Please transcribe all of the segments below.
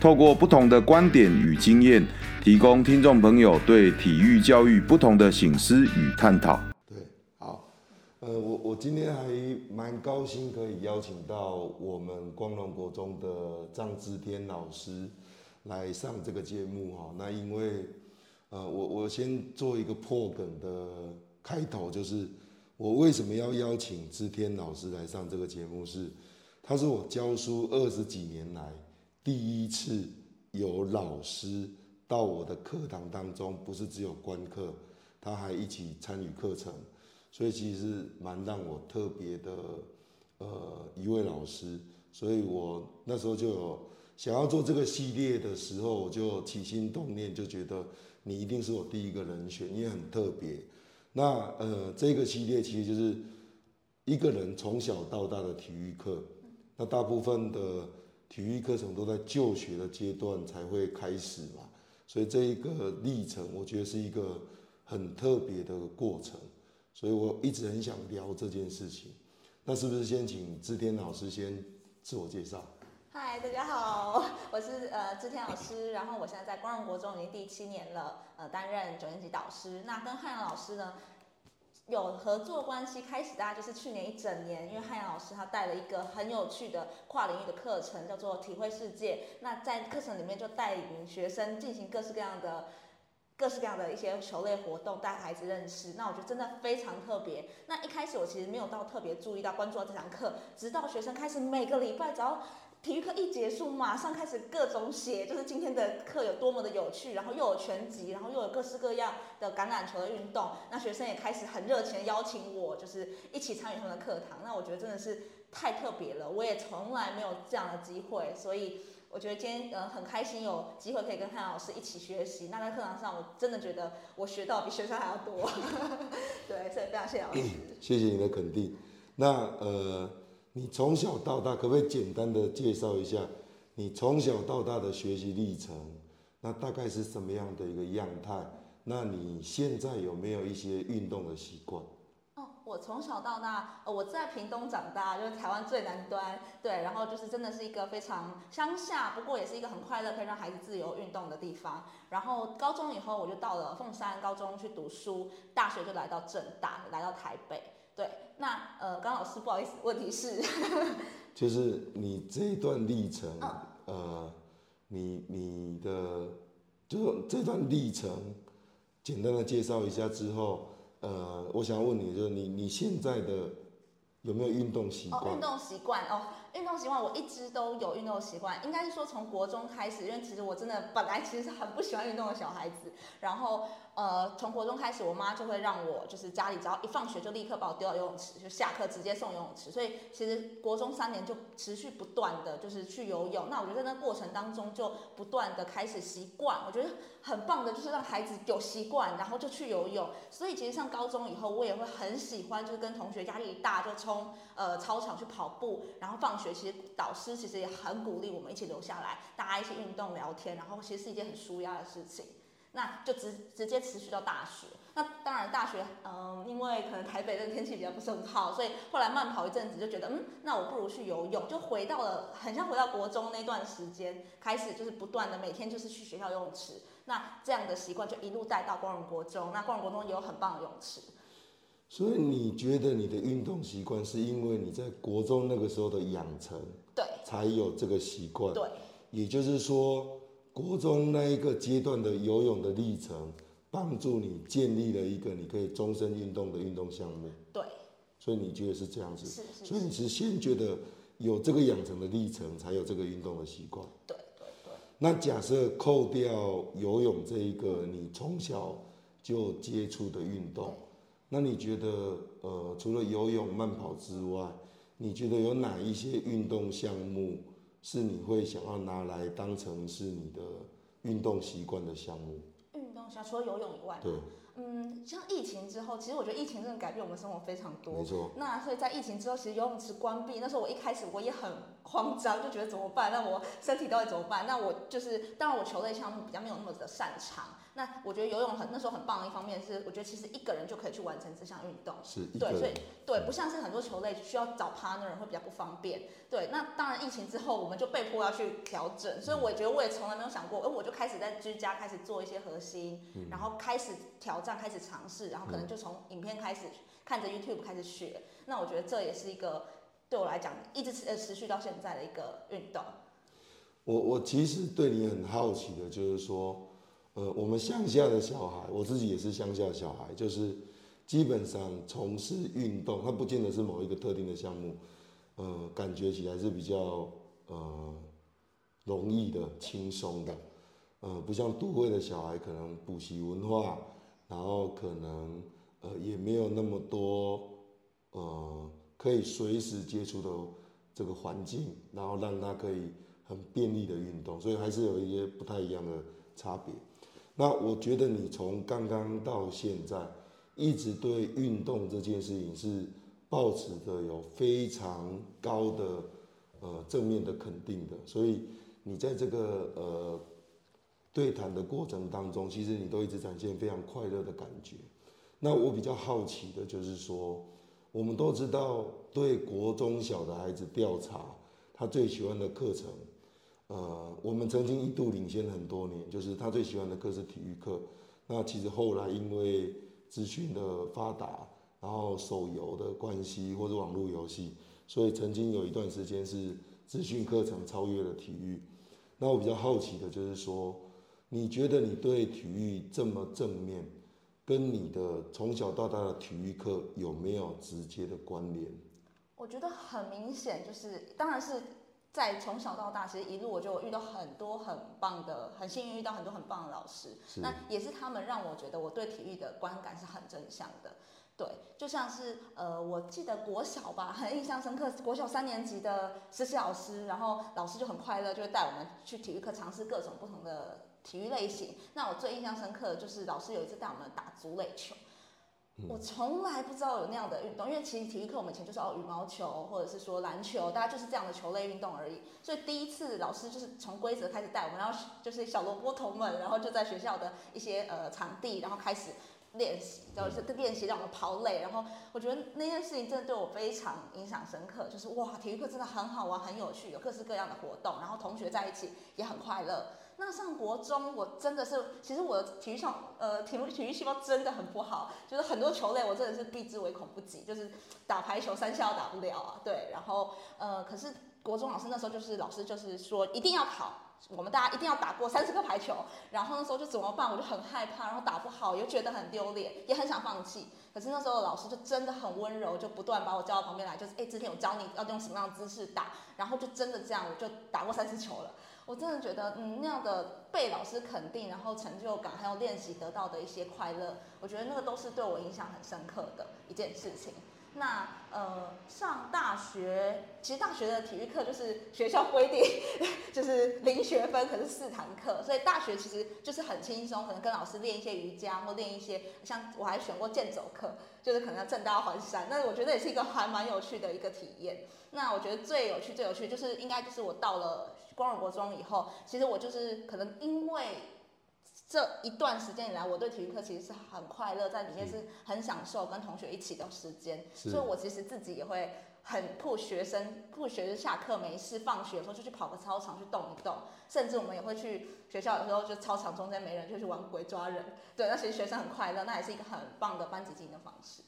透过不同的观点与经验。提供听众朋友对体育教育不同的醒思与探讨。对，好，呃，我我今天还蛮高兴可以邀请到我们光荣国中的张志天老师来上这个节目哈。那因为，呃，我我先做一个破梗的开头，就是我为什么要邀请志天老师来上这个节目是，他是我教书二十几年来第一次有老师。到我的课堂当中，不是只有观课，他还一起参与课程，所以其实蛮让我特别的，呃，一位老师。所以我那时候就有想要做这个系列的时候，我就起心动念，就觉得你一定是我第一个人选，因为很特别。那呃，这个系列其实就是一个人从小到大的体育课，那大部分的体育课程都在就学的阶段才会开始嘛。所以这一个历程，我觉得是一个很特别的过程，所以我一直很想聊这件事情。那是不是先请志天老师先自我介绍？嗨，大家好，我是呃志天老师，然后我现在在光荣国中已经第七年了，呃，担任九年级导师。那跟汉阳老师呢，有合作关系，开始大家就是去年一整年，因为汉阳老师他带了一个很有趣的跨领域的课程，叫做体会世界。那在课程里面就带领学生进行各式各样的、各式各样的一些球类活动，带孩子认识。那我觉得真的非常特别。那一开始我其实没有到特别注意到、关注到这堂课，直到学生开始每个礼拜只要。体育课一结束，马上开始各种写，就是今天的课有多么的有趣，然后又有拳击，然后又有各式各样的橄榄球的运动。那学生也开始很热情的邀请我，就是一起参与他们的课堂。那我觉得真的是太特别了，我也从来没有这样的机会，所以我觉得今天呃很开心有机会可以跟汉老师一起学习。那在课堂上，我真的觉得我学到比学生还要多。对，所以非常谢谢老师。谢谢你的肯定。那呃。你从小到大，可不可以简单的介绍一下你从小到大的学习历程？那大概是什么样的一个样态？那你现在有没有一些运动的习惯？哦，我从小到大，呃我在屏东长大，就是台湾最南端，对，然后就是真的是一个非常乡下，不过也是一个很快乐，可以让孩子自由运动的地方。然后高中以后，我就到了凤山高中去读书，大学就来到政大，来到台北。对，那呃，刚老师不好意思，问题是，就是你这一段历程，嗯、呃，你你的就这段历程，简单的介绍一下之后，呃，我想问你，就是你你现在的有没有运动习惯？哦，运动习惯哦。运动习惯我一直都有运动习惯，应该是说从国中开始，因为其实我真的本来其实是很不喜欢运动的小孩子，然后呃从国中开始，我妈就会让我就是家里只要一放学就立刻把我丢到游泳池，就下课直接送游泳池，所以其实国中三年就持续不断的就是去游泳。那我觉得在那过程当中就不断的开始习惯，我觉得很棒的就是让孩子有习惯，然后就去游泳。所以其实上高中以后，我也会很喜欢就是跟同学压力大就冲呃操场去跑步，然后放学。其实导师其实也很鼓励我们一起留下来，大家一起运动聊天，然后其实是一件很舒压的事情。那就直直接持续到大学。那当然大学，嗯，因为可能台北的天气比较不是很好，所以后来慢跑一阵子就觉得，嗯，那我不如去游泳，就回到了很像回到国中那段时间，开始就是不断的每天就是去学校游泳池。那这样的习惯就一路带到光荣国中。那光荣国中也有很棒的泳池。所以你觉得你的运动习惯是因为你在国中那个时候的养成，对，才有这个习惯，对，也就是说，国中那一个阶段的游泳的历程，帮助你建立了一个你可以终身运动的运动项目，对，所以你觉得是这样子，是是，是，所以你是先觉得有这个养成的历程，才有这个运动的习惯，对对对。那假设扣掉游泳这一个你从小就接触的运动。那你觉得，呃，除了游泳、慢跑之外，你觉得有哪一些运动项目是你会想要拿来当成是你的运动习惯的项目？运动动项除了游泳以外，对。嗯，像疫情之后，其实我觉得疫情真的改变我们生活非常多。没错。那所以在疫情之后，其实游泳池关闭，那时候我一开始我也很慌张，就觉得怎么办？那我身体到底怎么办？那我就是，当然我球类项目比较没有那么的擅长。那我觉得游泳很那时候很棒的一方面是，我觉得其实一个人就可以去完成这项运动。是。对，所以对，不像是很多球类需要找 partner 会比较不方便。对，那当然疫情之后，我们就被迫要去调整。所以我觉得我也从来没有想过，哎，我就开始在居家开始做一些核心，然后开始挑战，开始尝试，然后可能就从影片开始看着 YouTube 开始学。那我觉得这也是一个对我来讲一直持呃持续到现在的一个运动。我我其实对你很好奇的就是说。呃，我们乡下的小孩，我自己也是乡下小孩，就是基本上从事运动，它不见得是某一个特定的项目，呃，感觉起来是比较呃容易的、轻松的，呃，不像都会的小孩可能补习文化，然后可能呃也没有那么多呃可以随时接触的这个环境，然后让他可以很便利的运动，所以还是有一些不太一样的差别。那我觉得你从刚刚到现在，一直对运动这件事情是抱持着有非常高的呃正面的肯定的，所以你在这个呃对谈的过程当中，其实你都一直展现非常快乐的感觉。那我比较好奇的就是说，我们都知道对国中小的孩子调查，他最喜欢的课程。呃，我们曾经一度领先很多年，就是他最喜欢的课是体育课。那其实后来因为资讯的发达，然后手游的关系或者网络游戏，所以曾经有一段时间是资讯课程超越了体育。那我比较好奇的就是说，你觉得你对体育这么正面，跟你的从小到大的体育课有没有直接的关联？我觉得很明显，就是当然是。在从小到大，其实一路我就遇到很多很棒的，很幸运遇到很多很棒的老师。那也是他们让我觉得我对体育的观感是很正向的。对，就像是呃，我记得国小吧，很印象深刻，国小三年级的实习老师，然后老师就很快乐，就会带我们去体育课尝试各种不同的体育类型。那我最印象深刻的就是老师有一次带我们打足垒球。我从来不知道有那样的运动，因为其实体育课我们以前就是哦羽毛球或者是说篮球，大家就是这样的球类运动而已。所以第一次老师就是从规则开始带我们，然后就是小萝卜头们，然后就在学校的一些呃场地，然后开始练习，然后是练习让我们跑垒。然后我觉得那件事情真的对我非常印象深刻，就是哇，体育课真的很好玩，很有趣，有各式各样的活动，然后同学在一起也很快乐。那上国中，我真的是，其实我的体育上，呃，体育体育细胞真的很不好，就是很多球类我真的是避之唯恐不及，就是打排球三下都打不了啊，对，然后呃，可是国中老师那时候就是老师就是说一定要跑，我们大家一定要打过三十个排球，然后那时候就怎么办，我就很害怕，然后打不好又觉得很丢脸，也很想放弃，可是那时候老师就真的很温柔，就不断把我叫到旁边来，就是哎，之前我教你要用什么样的姿势打，然后就真的这样，我就打过三十球了。我真的觉得，嗯，那样的被老师肯定，然后成就感，还有练习得到的一些快乐，我觉得那个都是对我影响很深刻的一件事情。那呃，上大学，其实大学的体育课就是学校规定，就是零学分，可是四堂课，所以大学其实就是很轻松，可能跟老师练一些瑜伽，或练一些，像我还选过健走课，就是可能要正大环山，那我觉得也是一个还蛮有趣的一个体验。那我觉得最有趣、最有趣就是应该就是我到了。光荣国中以后，其实我就是可能因为这一段时间以来，我对体育课其实是很快乐，在里面是很享受跟同学一起的时间，所以我其实自己也会很 push 学生，push 学生下课没事，放学的时候就去跑个操场去动一动，甚至我们也会去学校有时候就操场中间没人就去玩鬼抓人，对，那其实学生很快乐，那也是一个很棒的班级经营的方式。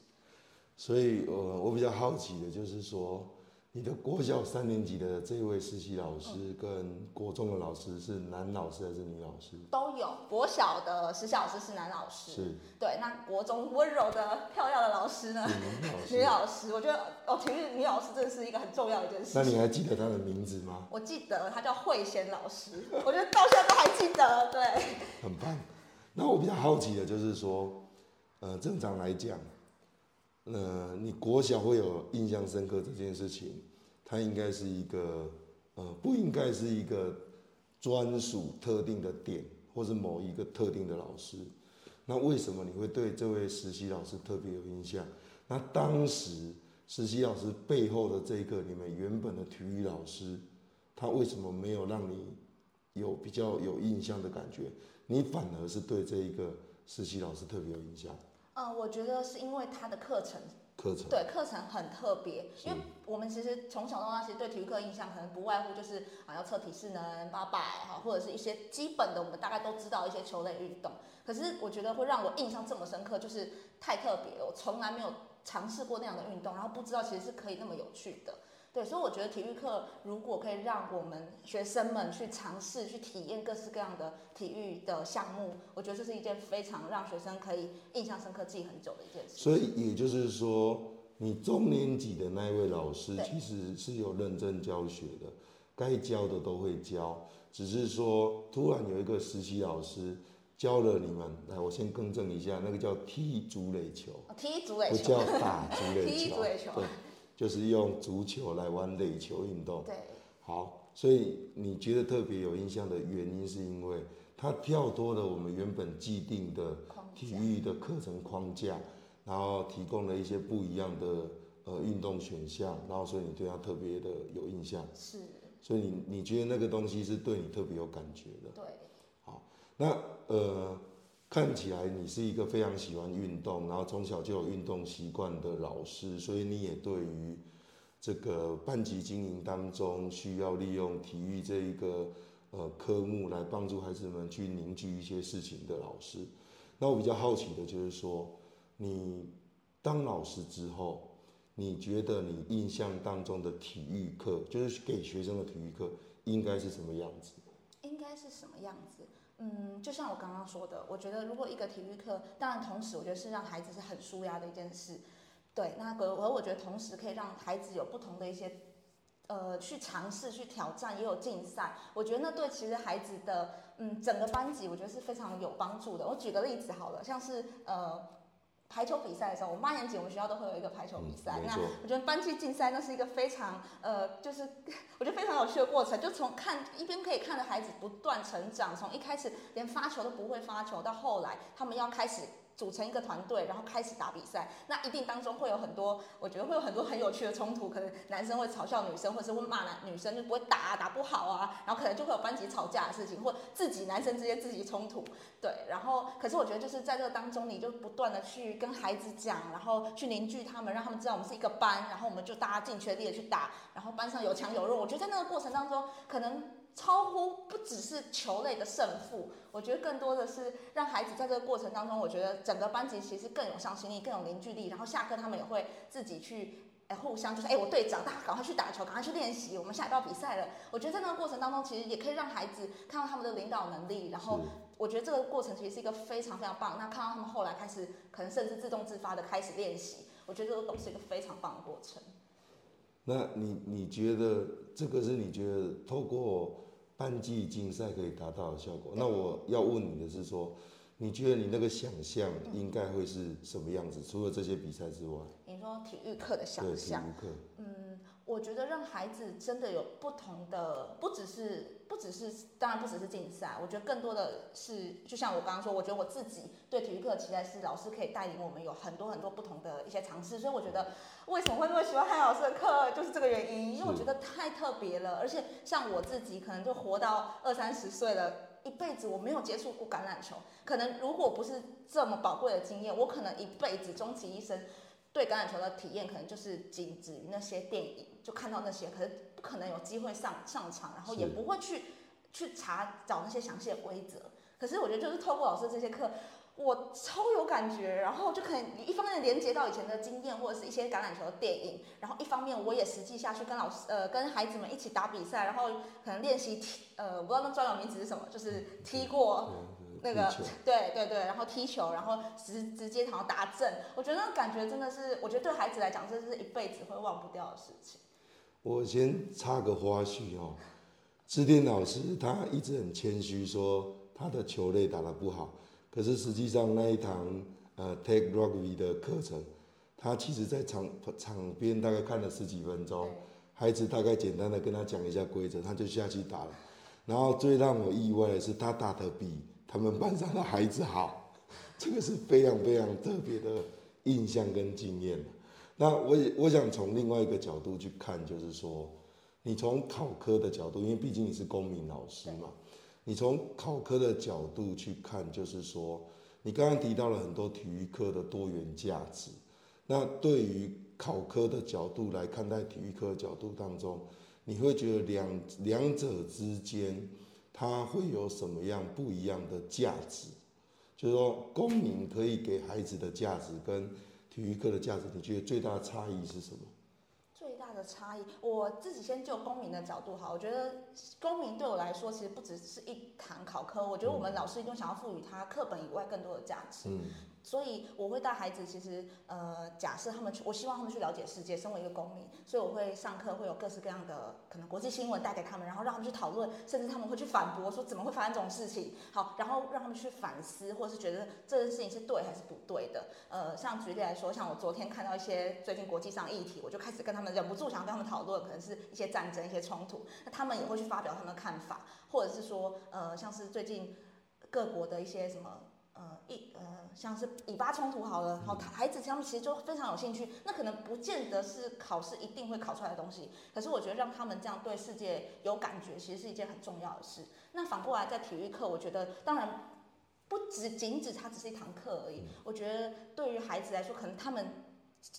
所以，我我比较好奇的就是说。你的国小三年级的这位实习老师跟国中的老师是男老师还是女老师？都有。国小的实习老师是男老师，是。对，那国中温柔的、漂亮的老师呢？女老师。女老师，我觉得哦，体育女老师真的是一个很重要的一件事。那你还记得她的名字吗？我记得，她叫慧贤老师。我觉得到现在都还记得，对。很棒。那我比较好奇的就是说，呃，正常来讲。呃，你国小会有印象深刻这件事情，它应该是一个，呃，不应该是一个专属特定的点，或是某一个特定的老师。那为什么你会对这位实习老师特别有印象？那当时实习老师背后的这个你们原本的体育老师，他为什么没有让你有比较有印象的感觉？你反而是对这一个实习老师特别有印象？嗯，我觉得是因为他的课程。课程对课程很特别，因为我们其实从小到大其实对体育课印象可能不外乎就是啊要测体适能、八百哈，或者是一些基本的我们大概都知道一些球类运动。可是我觉得会让我印象这么深刻，就是太特别了，我从来没有尝试过那样的运动，然后不知道其实是可以那么有趣的。对，所以我觉得体育课如果可以让我们学生们去尝试、去体验各式各样的体育的项目，我觉得这是一件非常让学生可以印象深刻、记很久的一件事。所以也就是说，你中年级的那一位老师其实是有认真教学的，该教的都会教，只是说突然有一个实习老师教了你们。来，我先更正一下，那个叫踢足垒球，踢足垒球，不叫打足垒球。踢足垒球。对。就是用足球来玩垒球运动。对，好，所以你觉得特别有印象的原因，是因为它跳脱了我们原本既定的体育的课程框架，然后提供了一些不一样的呃运动选项，然后所以你对它特别的有印象。是。所以你你觉得那个东西是对你特别有感觉的。对。好，那呃。看起来你是一个非常喜欢运动，然后从小就有运动习惯的老师，所以你也对于这个班级经营当中需要利用体育这一个呃科目来帮助孩子们去凝聚一些事情的老师。那我比较好奇的就是说，你当老师之后，你觉得你印象当中的体育课，就是给学生的体育课，应该是什么样子？应该是什么样子？嗯，就像我刚刚说的，我觉得如果一个体育课，当然同时我觉得是让孩子是很舒压的一件事，对，那个而我觉得同时可以让孩子有不同的一些，呃，去尝试去挑战，也有竞赛，我觉得那对其实孩子的嗯整个班级，我觉得是非常有帮助的。我举个例子好了，像是呃。排球比赛的时候，我们八年级我们学校都会有一个排球比赛。嗯、那我觉得班级竞赛那是一个非常呃，就是 我觉得非常有趣的过程。就从看一边可以看着孩子不断成长，从一开始连发球都不会发球，到后来他们要开始。组成一个团队，然后开始打比赛，那一定当中会有很多，我觉得会有很多很有趣的冲突，可能男生会嘲笑女生，或者是会骂男女生就不会打啊，打不好啊，然后可能就会有班级吵架的事情，或自己男生之间自己冲突，对，然后可是我觉得就是在这个当中，你就不断的去跟孩子讲，然后去凝聚他们，让他们知道我们是一个班，然后我们就大家尽全力的去打，然后班上有强有弱，我觉得在那个过程当中可能。超乎不只是球类的胜负，我觉得更多的是让孩子在这个过程当中，我觉得整个班级其实更有向心力，更有凝聚力。然后下课他们也会自己去，哎，互相就是，哎，我队长，大家赶快去打球，赶快去练习，我们下一道比赛了。我觉得在那个过程当中，其实也可以让孩子看到他们的领导能力。然后我觉得这个过程其实是一个非常非常棒。那看到他们后来开始，可能甚至自动自发的开始练习，我觉得这个都是一个非常棒的过程。那你你觉得这个是你觉得透过？班级竞赛可以达到的效果。那我要问你的是说，你觉得你那个想象应该会是什么样子？除了这些比赛之外，你说体育课的想象，对体育课，嗯，我觉得让孩子真的有不同的，不只是。不只是，当然不只是竞赛，我觉得更多的是，就像我刚刚说，我觉得我自己对体育课的期待是老师可以带领我们有很多很多不同的一些尝试，所以我觉得为什么会那么喜欢汉老师的课，就是这个原因，因为我觉得太特别了，而且像我自己可能就活到二三十岁了，一辈子我没有接触过橄榄球，可能如果不是这么宝贵的经验，我可能一辈子终其一生。对橄榄球的体验可能就是仅止于那些电影，就看到那些，可是不可能有机会上上场，然后也不会去去查找那些详细的规则。可是我觉得就是透过老师这些课，我超有感觉，然后就可以一方面连接到以前的经验或者是一些橄榄球的电影，然后一方面我也实际下去跟老师呃跟孩子们一起打比赛，然后可能练习踢呃我不知道那专有名词是什么，就是踢过。那个对对对，然后踢球，然后直直接好像打正，我觉得那个感觉真的是，我觉得对孩子来讲，这是一辈子会忘不掉的事情。我先插个花絮哦，志天老师他一直很谦虚说他的球类打得不好，可是实际上那一堂呃 Take Rugby 的课程，他其实在场场边大概看了十几分钟，孩子大概简单的跟他讲一下规则，他就下去打了，然后最让我意外的是他打得比他们班上的孩子好，这个是非常非常特别的印象跟经验。那我也我想从另外一个角度去看，就是说，你从考科的角度，因为毕竟你是公民老师嘛，你从考科的角度去看，就是说，你刚刚提到了很多体育课的多元价值。那对于考科的角度来看待体育课的角度当中，你会觉得两两者之间，它会有什么样不一样的价值？就是说，公民可以给孩子的价值跟体育课的价值，你觉得最大的差异是什么？最大的差异，我自己先就公民的角度哈，我觉得公民对我来说，其实不只是一堂考科，我觉得我们老师一定想要赋予他课本以外更多的价值。嗯所以我会带孩子，其实呃，假设他们去，我希望他们去了解世界，身为一个公民，所以我会上课会有各式各样的可能国际新闻带给他们，然后让他们去讨论，甚至他们会去反驳，说怎么会发生这种事情？好，然后让他们去反思，或是觉得这件事情是对还是不对的。呃，像举例来说，像我昨天看到一些最近国际上议题，我就开始跟他们忍不住想跟他们讨论，可能是一些战争、一些冲突，那他们也会去发表他们的看法，或者是说呃，像是最近各国的一些什么。呃，一呃，像是以巴冲突好了，好，孩子他们其实就非常有兴趣。那可能不见得是考试一定会考出来的东西，可是我觉得让他们这样对世界有感觉，其实是一件很重要的事。那反过来在体育课，我觉得当然不只仅止它只是一堂课而已。我觉得对于孩子来说，可能他们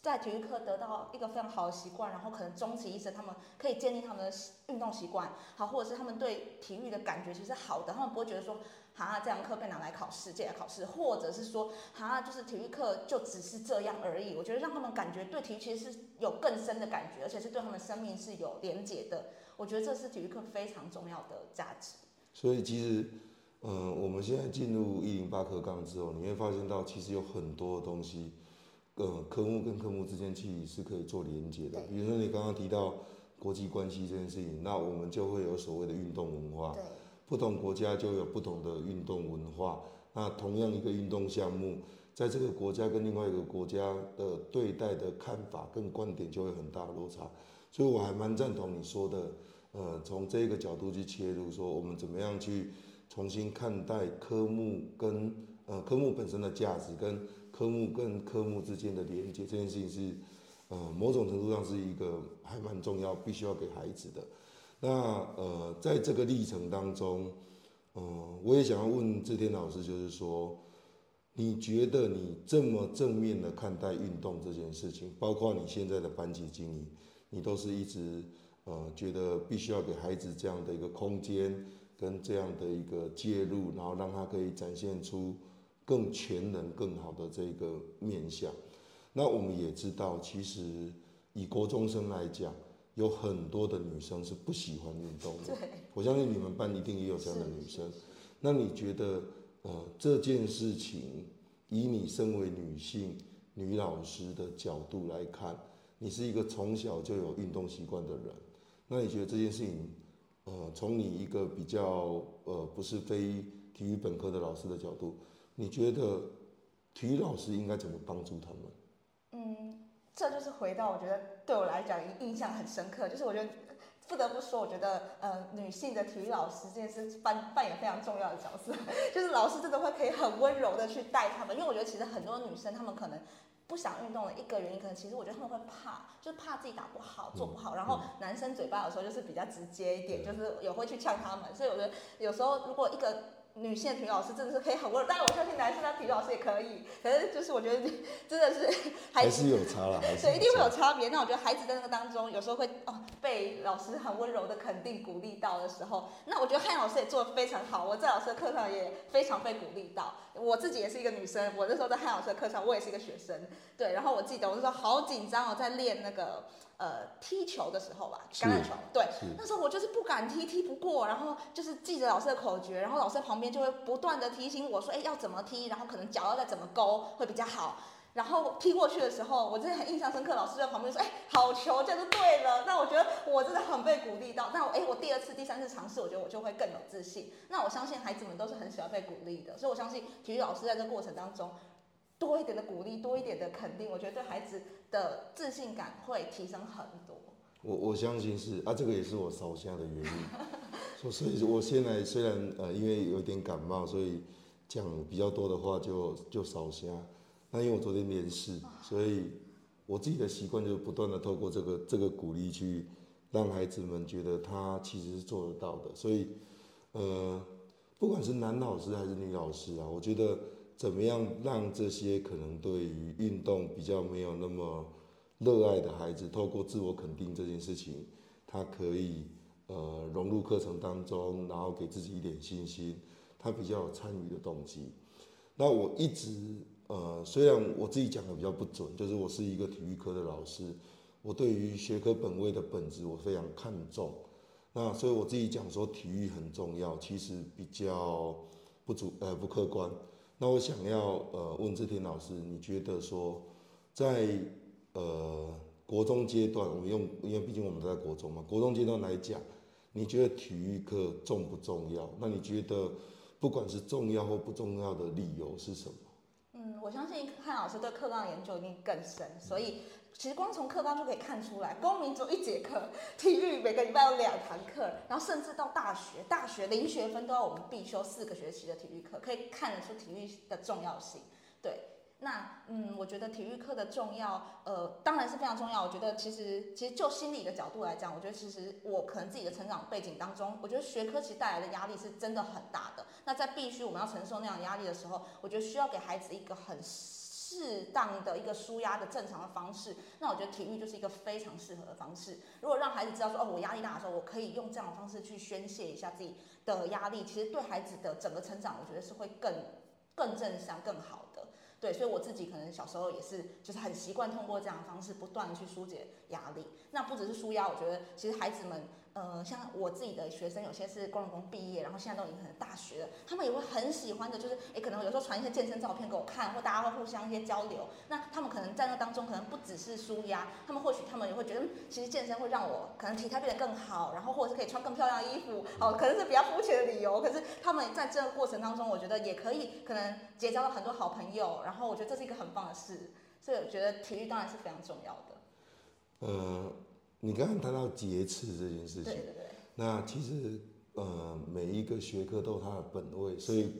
在体育课得到一个非常好的习惯，然后可能终其一生，他们可以建立他们的运动习惯，好，或者是他们对体育的感觉其实好的，他们不会觉得说。哈，这堂课被拿来考试，借来考试，或者是说，哈，就是体育课就只是这样而已。我觉得让他们感觉对体育其实是有更深的感觉，而且是对他们生命是有连结的。我觉得这是体育课非常重要的价值。所以其实，嗯、我们现在进入一零八课纲之后，你会发现到其实有很多的东西，呃，科目跟科目之间其实是可以做连接的。比如说你刚刚提到国际关系这件事情，那我们就会有所谓的运动文化。对。不同国家就有不同的运动文化，那同样一个运动项目，在这个国家跟另外一个国家的对待的看法跟观点就会很大的落差，所以我还蛮赞同你说的，呃，从这个角度去切入，说我们怎么样去重新看待科目跟呃科目本身的价值，跟科目跟科目之间的连接，这件事情是呃某种程度上是一个还蛮重要，必须要给孩子的。那呃，在这个历程当中，嗯、我也想要问志天老师，就是说，你觉得你这么正面的看待运动这件事情，包括你现在的班级经营，你都是一直呃觉得必须要给孩子这样的一个空间跟这样的一个介入，然后让他可以展现出更全能、更好的这个面向。那我们也知道，其实以国中生来讲。有很多的女生是不喜欢运动的，我相信你们班一定也有这样的女生。那你觉得，呃，这件事情，以你身为女性女老师的角度来看，你是一个从小就有运动习惯的人，那你觉得这件事情，呃，从你一个比较呃不是非体育本科的老师的角度，你觉得体育老师应该怎么帮助他们？嗯。这就是回到我觉得对我来讲印象很深刻，就是我觉得不得不说，我觉得呃女性的体育老师这件事扮扮演非常重要的角色，就是老师真的会可以很温柔的去带他们，因为我觉得其实很多女生她们可能不想运动的一个原因，可能其实我觉得她们会怕，就是怕自己打不好做不好，然后男生嘴巴有时候就是比较直接一点，就是也会去呛他们，所以我觉得有时候如果一个。女性的体育老师真的是可以很温柔，当然我相信男生的体育老师也可以，可是就是我觉得真的是 还是，有差了，还是对，一定会有差别。那我觉得孩子在那个当中有时候会哦被老师很温柔的肯定鼓励到的时候，那我觉得汉老师也做的非常好，我在老师的课上也非常被鼓励到。我自己也是一个女生，我那时候在汉老师的课上我也是一个学生，对，然后我记得我那时候好紧张哦，在练那个。呃，踢球的时候吧，橄榄球，对，那时候我就是不敢踢，踢不过，然后就是记着老师的口诀，然后老师在旁边就会不断的提醒我说，哎，要怎么踢，然后可能脚要再怎么勾会比较好，然后踢过去的时候，我真的很印象深刻，老师在旁边说，哎，好球，这样就对了。那我觉得我真的很被鼓励到，那我哎，我第二次、第三次尝试，我觉得我就会更有自信。那我相信孩子们都是很喜欢被鼓励的，所以我相信体育老师在这个过程当中。多一点的鼓励，多一点的肯定，我觉得对孩子的自信感会提升很多。我我相信是啊，这个也是我烧香的原因。所以，我现在虽然呃，因为有点感冒，所以讲比较多的话就就少些。那因为我昨天面试，所以我自己的习惯就是不断的透过这个这个鼓励去让孩子们觉得他其实是做得到的。所以，呃，不管是男老师还是女老师啊，我觉得怎么样让这些可能对于运动比较没有那么热爱的孩子，透过自我肯定这件事情，他可以呃融入课程当中，然后给自己一点信心，他比较有参与的动机。那我一直。呃，虽然我自己讲的比较不准，就是我是一个体育科的老师，我对于学科本位的本质我非常看重。那所以我自己讲说体育很重要，其实比较不足呃不客观。那我想要呃问志天老师，你觉得说在呃国中阶段，我们用因为毕竟我们都在国中嘛，国中阶段来讲，你觉得体育课重不重要？那你觉得不管是重要或不重要的理由是什么？我相信汉老师对课纲研究一定更深，所以其实光从课纲就可以看出来，公民只有一节课，体育每个礼拜有两堂课，然后甚至到大学，大学零学分都要我们必修四个学期的体育课，可以看得出体育的重要性。对，那嗯，我觉得体育课的重要，呃，当然是非常重要。我觉得其实其实就心理的角度来讲，我觉得其实我可能自己的成长背景当中，我觉得学科其实带来的压力是真的很大的。那在必须我们要承受那样压力的时候，我觉得需要给孩子一个很适当的一个舒压的正常的方式。那我觉得体育就是一个非常适合的方式。如果让孩子知道说，哦，我压力大的时候，我可以用这样的方式去宣泄一下自己的压力，其实对孩子的整个成长，我觉得是会更更正向、更好的。对，所以我自己可能小时候也是，就是很习惯通过这样的方式，不断的去疏解压力。那不只是舒压，我觉得其实孩子们。呃，像我自己的学生，有些是工人工毕业，然后现在都已经很大学了，他们也会很喜欢的，就是诶，可能有时候传一些健身照片给我看，或大家会互相一些交流。那他们可能在那当中，可能不只是舒压，他们或许他们也会觉得，其实健身会让我可能体态变得更好，然后或者是可以穿更漂亮的衣服，哦，可能是比较肤浅的理由。可是他们在这个过程当中，我觉得也可以，可能结交了很多好朋友，然后我觉得这是一个很棒的事。所以我觉得体育当然是非常重要的。嗯，你刚刚谈到节次这件事情。对对对。那其实，呃，每一个学科都有它的本位，所以，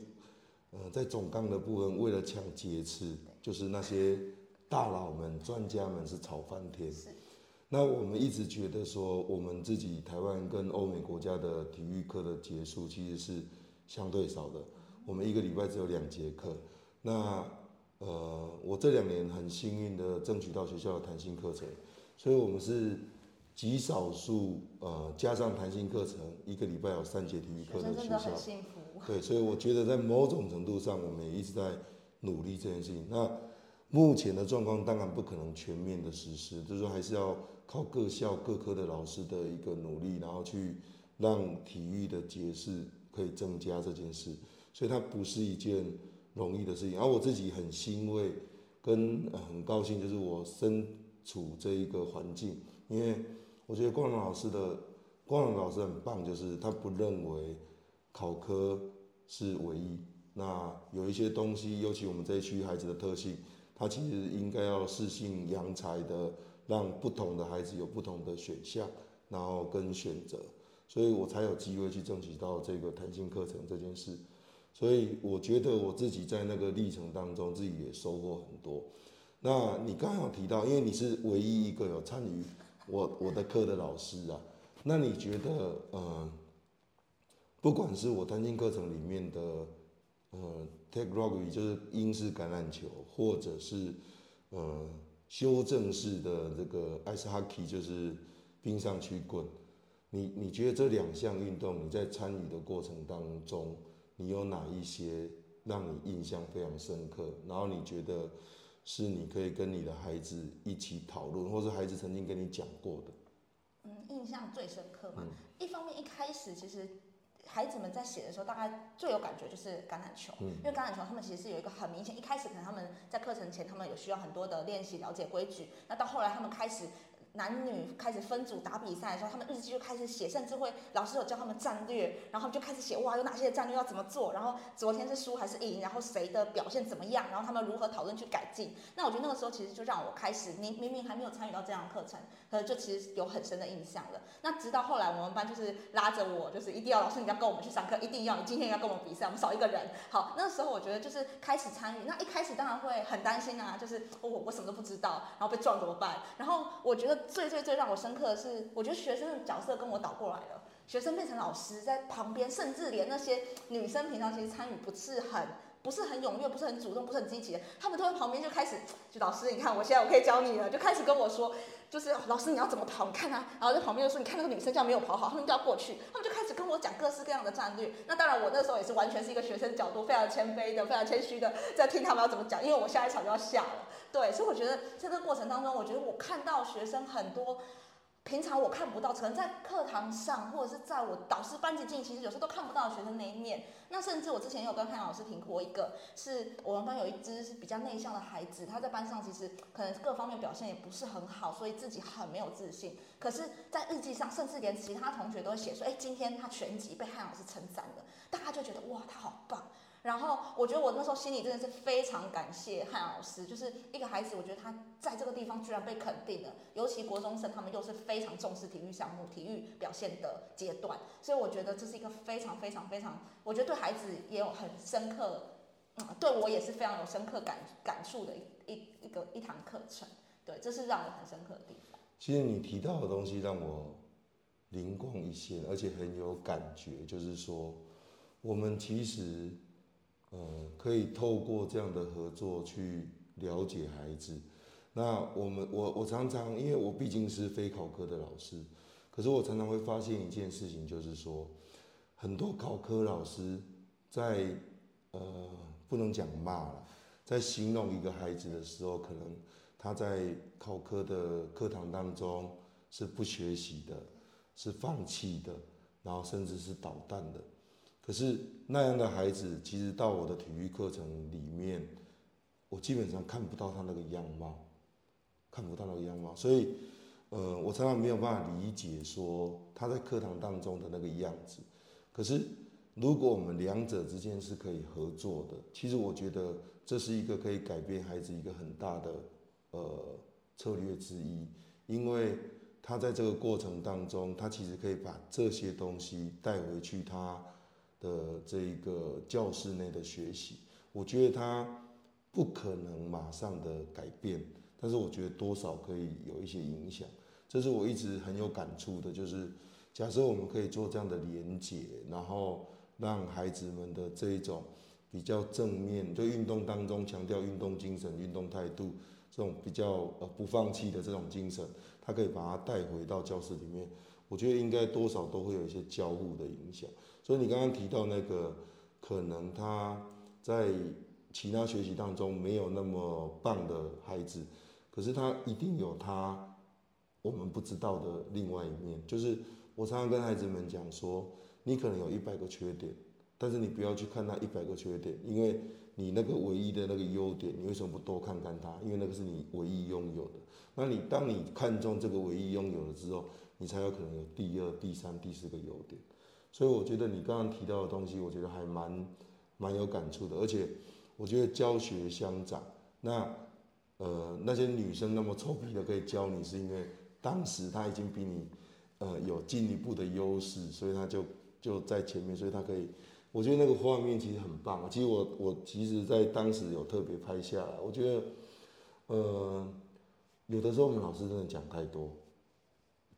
呃，在总纲的部分，为了抢节次，就是那些大佬们、专家们是吵翻天。那我们一直觉得说，我们自己台湾跟欧美国家的体育课的节数其实是相对少的，我们一个礼拜只有两节课。那，呃，我这两年很幸运的争取到学校的弹性课程，所以我们是。极少数呃，加上弹性课程，一个礼拜有三节体育课的学校，对，所以我觉得在某种程度上，我们也一直在努力这件事情。那目前的状况当然不可能全面的实施，就是说还是要靠各校各科的老师的一个努力，然后去让体育的解释可以增加这件事。所以它不是一件容易的事情。而我自己很欣慰跟很高兴，就是我身处这一个环境，因为。我觉得光荣老师的光荣老师很棒，就是他不认为考科是唯一。那有一些东西，尤其我们这一区孩子的特性，他其实应该要适性扬才的，让不同的孩子有不同的选项，然后跟选择，所以我才有机会去争取到这个弹性课程这件事。所以我觉得我自己在那个历程当中，自己也收获很多。那你刚刚有提到，因为你是唯一一个有参与。我我的课的老师啊，那你觉得，呃，不管是我弹性课程里面的，呃，take rugby 就是英式橄榄球，或者是呃修正式的这个 ice hockey 就是冰上曲棍，你你觉得这两项运动你在参与的过程当中，你有哪一些让你印象非常深刻？然后你觉得？是你可以跟你的孩子一起讨论，或是孩子曾经跟你讲过的。嗯，印象最深刻嘛。嗯、一方面，一开始其实孩子们在写的时候，大概最有感觉就是橄榄球，嗯、因为橄榄球他们其实是有一个很明显，一开始可能他们在课程前他们有需要很多的练习，了解规矩。那到后来他们开始男女开始分组打比赛的时候，他们日记就开始写，甚至会老师有教他们战略，然后就开始写哇，有哪些战略要怎么做，然后昨天是输还是赢，然后谁的表现怎么样，然后他们如何讨论去改进。那我觉得那个时候其实就让我开始，明明明还没有参与到这样的课程，可是就其实有很深的印象了。那直到后来我们班就是拉着我，就是一定要老师你要跟我们去上课，一定要你今天要跟我们比赛，我们少一个人。好，那个时候我觉得就是开始参与，那一开始当然会很担心啊，就是我我什么都不知道，然后被撞怎么办？然后我觉得最最最让我深刻的是，我觉得学生的角色跟我倒过来了，学生变成老师在旁边，甚至连那些女生平常其实参与不是很不是很踊跃，不是很主动，不是很积极的，他们都在旁边就开始，就老师你看我现在我可以教你了，就开始跟我说，就是老师你要怎么跑，你看啊，然后在旁边就说你看那个女生这样没有跑好，他们就要过去，他们就开始跟我讲各式各样的战略。那当然我那时候也是完全是一个学生角度，非常谦卑的，非常谦虚的在听他们要怎么讲，因为我下一场就要下了，对，所以我觉得在这个过程当中，我觉得我看到学生很多。平常我看不到，可能在课堂上，或者是在我导师班级进，其实有时候都看不到学生那一面。那甚至我之前有跟汉老师提过一个，是我们班有一只是比较内向的孩子，他在班上其实可能各方面表现也不是很好，所以自己很没有自信。可是，在日记上，甚至连其他同学都会写说，哎，今天他全级被汉老师称赞了，大家就觉得哇，他好棒。然后我觉得我那时候心里真的是非常感谢汉老师，就是一个孩子，我觉得他在这个地方居然被肯定了，尤其国中生他们又是非常重视体育项目、体育表现的阶段，所以我觉得这是一个非常非常非常，我觉得对孩子也有很深刻，嗯，对我也是非常有深刻感感触的一一一个一堂课程，对，这是让我很深刻的地方。其实你提到的东西让我灵光一现，而且很有感觉，就是说我们其实。呃，可以透过这样的合作去了解孩子。那我们，我我常常，因为我毕竟是非考科的老师，可是我常常会发现一件事情，就是说，很多考科老师在呃，不能讲骂了，在形容一个孩子的时候，可能他在考科的课堂当中是不学习的，是放弃的，然后甚至是捣蛋的。可是那样的孩子，其实到我的体育课程里面，我基本上看不到他那个样貌，看不到那个样貌，所以，呃，我常常没有办法理解说他在课堂当中的那个样子。可是，如果我们两者之间是可以合作的，其实我觉得这是一个可以改变孩子一个很大的呃策略之一，因为他在这个过程当中，他其实可以把这些东西带回去他。的这一个教室内的学习，我觉得他不可能马上的改变，但是我觉得多少可以有一些影响。这是我一直很有感触的，就是假设我们可以做这样的连结，然后让孩子们的这一种比较正面，就运动当中强调运动精神、运动态度这种比较呃不放弃的这种精神，他可以把它带回到教室里面。我觉得应该多少都会有一些交互的影响。所以你刚刚提到那个，可能他在其他学习当中没有那么棒的孩子，可是他一定有他我们不知道的另外一面。就是我常常跟孩子们讲说，你可能有一百个缺点，但是你不要去看那一百个缺点，因为你那个唯一的那个优点，你为什么不多看看它？因为那个是你唯一拥有的。那你当你看中这个唯一拥有了之后，你才有可能有第二、第三、第四个优点。所以我觉得你刚刚提到的东西，我觉得还蛮蛮有感触的，而且我觉得教学相长，那呃那些女生那么臭屁的可以教你，是因为当时她已经比你呃有进一步的优势，所以她就就在前面，所以她可以，我觉得那个画面其实很棒。其实我我其实在当时有特别拍下来，我觉得呃有的时候我们老师真的讲太多，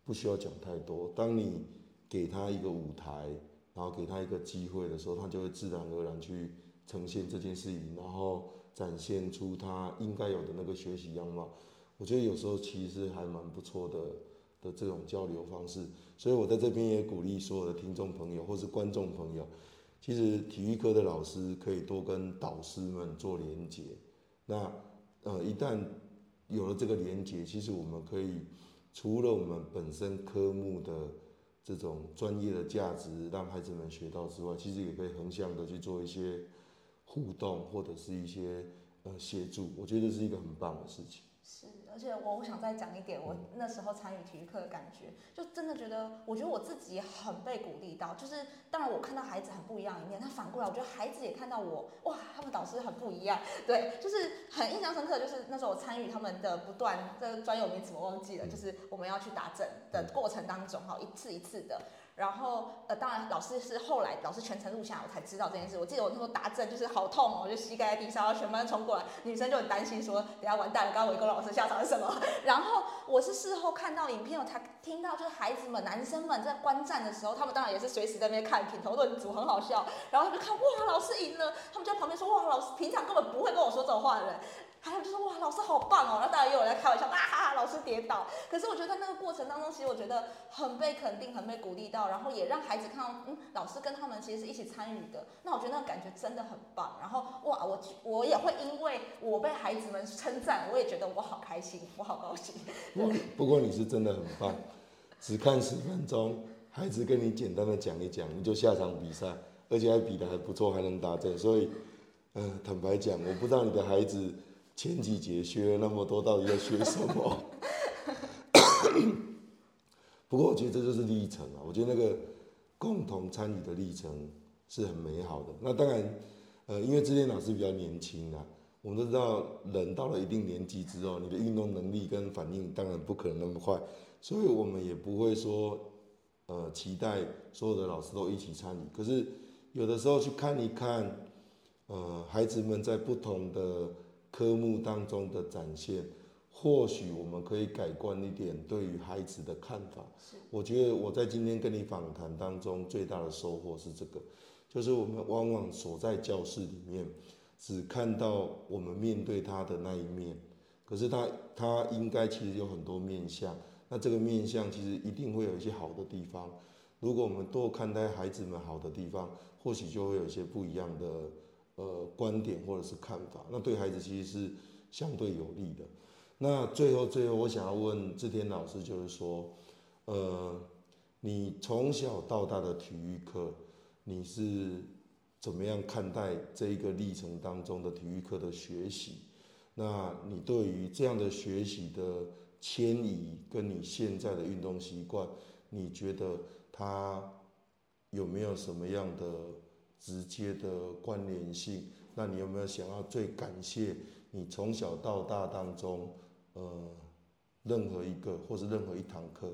不需要讲太多，当你。给他一个舞台，然后给他一个机会的时候，他就会自然而然去呈现这件事情，然后展现出他应该有的那个学习样貌。我觉得有时候其实还蛮不错的的这种交流方式。所以我在这边也鼓励所有的听众朋友或是观众朋友，其实体育科的老师可以多跟导师们做连结。那呃，一旦有了这个连结，其实我们可以除了我们本身科目的。这种专业的价值让孩子们学到之外，其实也可以横向的去做一些互动，或者是一些呃协助。我觉得是一个很棒的事情。是，而且我我想再讲一点，我那时候参与体育课的感觉，就真的觉得，我觉得我自己很被鼓励到。就是当然我看到孩子很不一样一面，但反过来我觉得孩子也看到我，哇，他们导师很不一样。对，就是很印象深刻，就是那时候我参与他们的不断，这个专有名词我忘记了，就是我们要去打针的过程当中，哈，一次一次的。然后，呃，当然，老师是后来老师全程录下来，我才知道这件事。我记得我那时候打针就是好痛哦，我就膝盖在地上，然后全班冲过来，女生就很担心说，等下完蛋了，刚刚围攻老师下场是什么？然后我是事后看到影片，我才听到就是孩子们、男生们在观战的时候，他们当然也是随时在那边看，品头论足，很好笑。然后他们就看，哇，老师赢了，他们就在旁边说，哇，老师平常根本不会跟我说这种话的人。还有就是哇，老师好棒哦！然后大家也有人在开玩笑，啊哈哈，老师跌倒。可是我觉得在那个过程当中，其实我觉得很被肯定，很被鼓励到，然后也让孩子看到，嗯，老师跟他们其实是一起参与的。那我觉得那个感觉真的很棒。然后哇，我我也会因为我被孩子们称赞，我也觉得我好开心，我好高兴。不 不过你是真的很棒，只看十分钟，孩子跟你简单的讲一讲，你就下场比赛，而且还比得还不错，还能打针。所以，嗯、坦白讲，我不知道你的孩子。前几节学了那么多，到底要学什么？不过我觉得这就是历程啊。我觉得那个共同参与的历程是很美好的。那当然，呃，因为之前老师比较年轻啊，我们都知道，人到了一定年纪之后，你的运动能力跟反应当然不可能那么快，所以我们也不会说，呃，期待所有的老师都一起参与。可是有的时候去看一看，呃，孩子们在不同的。科目当中的展现，或许我们可以改观一点对于孩子的看法。我觉得我在今天跟你访谈当中最大的收获是这个，就是我们往往所在教室里面，只看到我们面对他的那一面，可是他他应该其实有很多面相。那这个面相其实一定会有一些好的地方。如果我们多看待孩子们好的地方，或许就会有一些不一样的。呃，观点或者是看法，那对孩子其实是相对有利的。那最后，最后，我想要问志天老师，就是说，呃，你从小到大的体育课，你是怎么样看待这一个历程当中的体育课的学习？那你对于这样的学习的迁移，跟你现在的运动习惯，你觉得它有没有什么样的？直接的关联性，那你有没有想要最感谢你从小到大当中，呃，任何一个或是任何一堂课？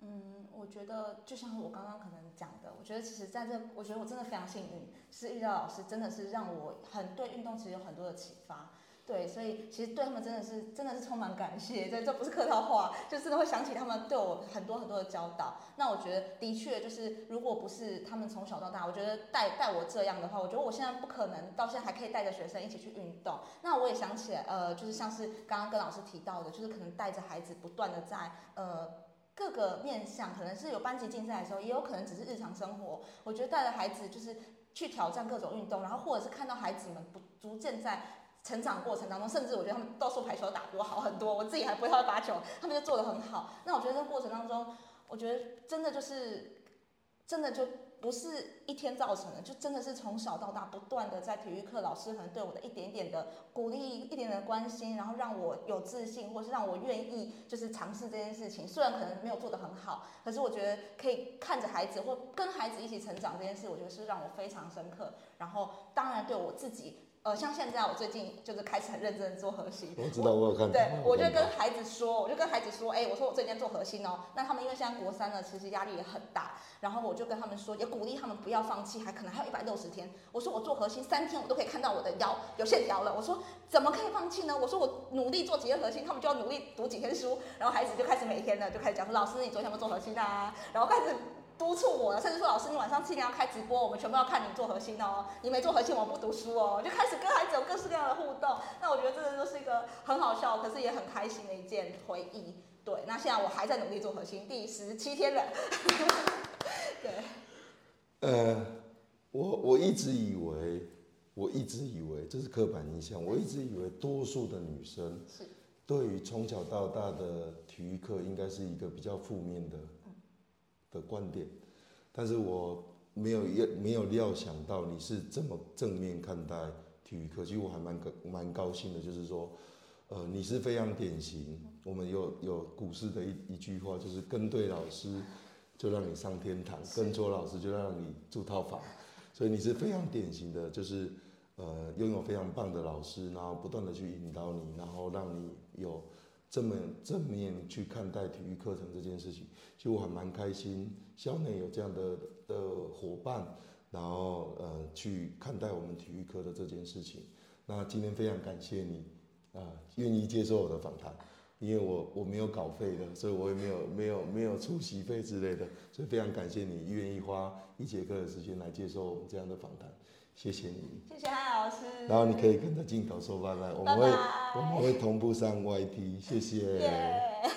嗯，我觉得就像我刚刚可能讲的，我觉得其实在这，我觉得我真的非常幸运，是遇到老师，真的是让我很对运动其实有很多的启发。对，所以其实对他们真的是真的是充满感谢，这这不是客套话，就真的会想起他们对我很多很多的教导。那我觉得的确就是，如果不是他们从小到大，我觉得带带我这样的话，我觉得我现在不可能到现在还可以带着学生一起去运动。那我也想起来，呃，就是像是刚刚跟老师提到的，就是可能带着孩子不断的在呃各个面向，可能是有班级竞赛的时候，也有可能只是日常生活。我觉得带着孩子就是去挑战各种运动，然后或者是看到孩子们不逐渐在。成长过程当中，甚至我觉得他们斗数排球打比我好很多，我自己还不会打球，他们就做得很好。那我觉得这个过程当中，我觉得真的就是，真的就不是一天造成的，就真的是从小到大不断的在体育课，老师可能对我的一点点的鼓励，一点点的关心，然后让我有自信，或是让我愿意就是尝试这件事情。虽然可能没有做得很好，可是我觉得可以看着孩子或跟孩子一起成长这件事，我觉得是让我非常深刻。然后当然对我自己。呃，像现在我最近就是开始很认真的做核心。我知道，我有看。对，我就跟孩子说，我就跟孩子说，哎、欸，我说我最近做核心哦。那他们因为现在国三了，其实压力也很大。然后我就跟他们说，也鼓励他们不要放弃，还可能还有一百六十天。我说我做核心三天，我都可以看到我的腰有线条了。我说怎么可以放弃呢？我说我努力做几天核心，他们就要努力读几天书。然后孩子就开始每天呢就开始讲说，老师你昨天有没有做核心啊？然后开始。督促我了，甚至说老师，你晚上七点要开直播，我们全部要看你做核心哦。你没做核心，我不读书哦。就开始跟孩子有各式各样的互动。那我觉得这个就是一个很好笑，可是也很开心的一件回忆。对，那现在我还在努力做核心，第十七天了。对。呃，我我一直以为，我一直以为这是刻板印象，我一直以为多数的女生是对于从小到大的体育课应该是一个比较负面的。的观点，但是我没有也没有料想到你是这么正面看待体育课，其实我还蛮蛮高兴的，就是说，呃，你是非常典型。我们有有股市的一一句话，就是跟对老师就让你上天堂，跟错老师就让你住套房。所以你是非常典型的，就是呃拥有非常棒的老师，然后不断的去引导你，然后让你有这么正面去看待体育课程这件事情。其实我还蛮开心，校内有这样的的伙伴，然后呃去看待我们体育课的这件事情。那今天非常感谢你。啊，愿意接受我的访谈，因为我我没有稿费的，所以我也没有没有没有出席费之类的，所以非常感谢你愿意花一节课的时间来接受我们这样的访谈，谢谢你，谢谢汉老师，然后你可以跟着镜头说拜拜，我们会我们会同步上 YT，谢谢。Yeah.